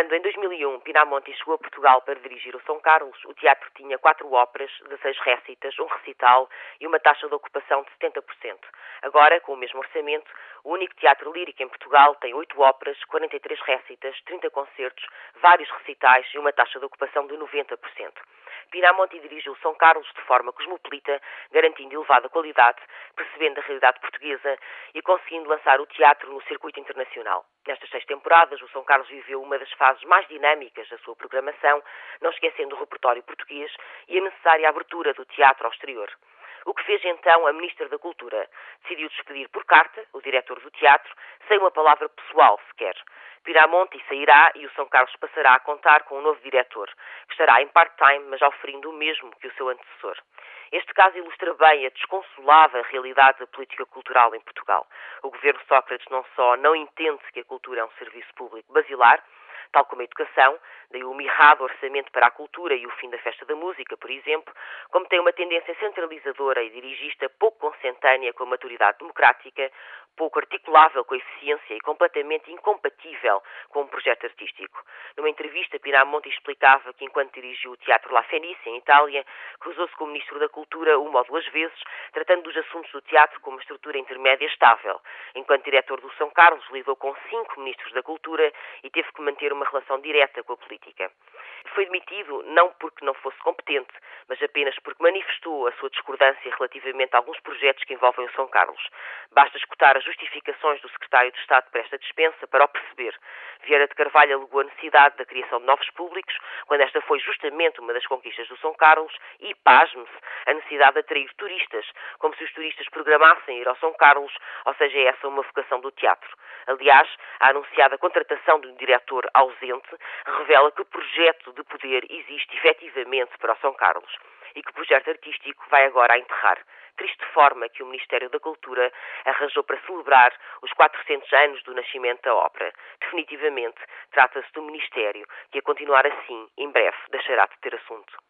Quando, em 2001, Pinamonti chegou a Portugal para dirigir o São Carlos, o teatro tinha quatro óperas, 16 récitas, um recital e uma taxa de ocupação de 70%. Agora, com o mesmo orçamento, o único teatro lírico em Portugal tem oito óperas, 43 récitas, 30 concertos, vários recitais e uma taxa de ocupação de 90%. Pinamonti dirige o São Carlos de forma cosmopolita, garantindo elevada qualidade, percebendo a realidade portuguesa e conseguindo lançar o teatro no circuito internacional. Nestas seis temporadas, o São Carlos viveu uma das fases mais dinâmicas da sua programação, não esquecendo o repertório português e a necessária abertura do teatro ao exterior. O que fez então a Ministra da Cultura? Decidiu despedir por carta o diretor do teatro, sem uma palavra pessoal sequer. Piramonte sairá e o São Carlos passará a contar com um novo diretor, que estará em part-time, mas oferindo o mesmo que o seu antecessor. Este caso ilustra bem a desconsolada realidade da política cultural em Portugal. O governo Sócrates não só não entende que a cultura é um serviço público basilar, tal como a educação, daí o mirrado orçamento para a cultura e o fim da festa da música, por exemplo, como tem uma tendência centralizadora e dirigista pouco consentânea com a maturidade democrática, pouco articulável com a eficiência e completamente incompatível com um projeto artístico. Numa entrevista, Pinamonti explicava que, enquanto dirigiu o Teatro La Fenice, em Itália, cruzou-se com o Ministro da Cultura uma ou duas vezes, tratando dos assuntos do teatro como estrutura intermédia estável. Enquanto diretor do São Carlos, lidou com cinco Ministros da Cultura e teve que manter uma relação direta com a política. Foi demitido não porque não fosse competente, mas apenas porque manifestou a sua discordância relativamente a alguns projetos que envolvem o São Carlos. Basta escutar as justificações do secretário de Estado para esta dispensa para o perceber. Vieira de Carvalho alegou a necessidade da criação de novos públicos, quando esta foi justamente uma das conquistas do São Carlos, e, pasme-se, a necessidade de atrair turistas, como se os turistas programassem ir ao São Carlos, ou seja, é essa uma vocação do teatro. Aliás, a anunciada contratação de um diretor ausente revela que o projeto de poder existe efetivamente para o São Carlos e que o projeto artístico vai agora a enterrar. Triste forma que o Ministério da Cultura arranjou para celebrar os 400 anos do nascimento da ópera. Definitivamente, trata-se um Ministério que, a continuar assim, em breve, deixará de ter assunto.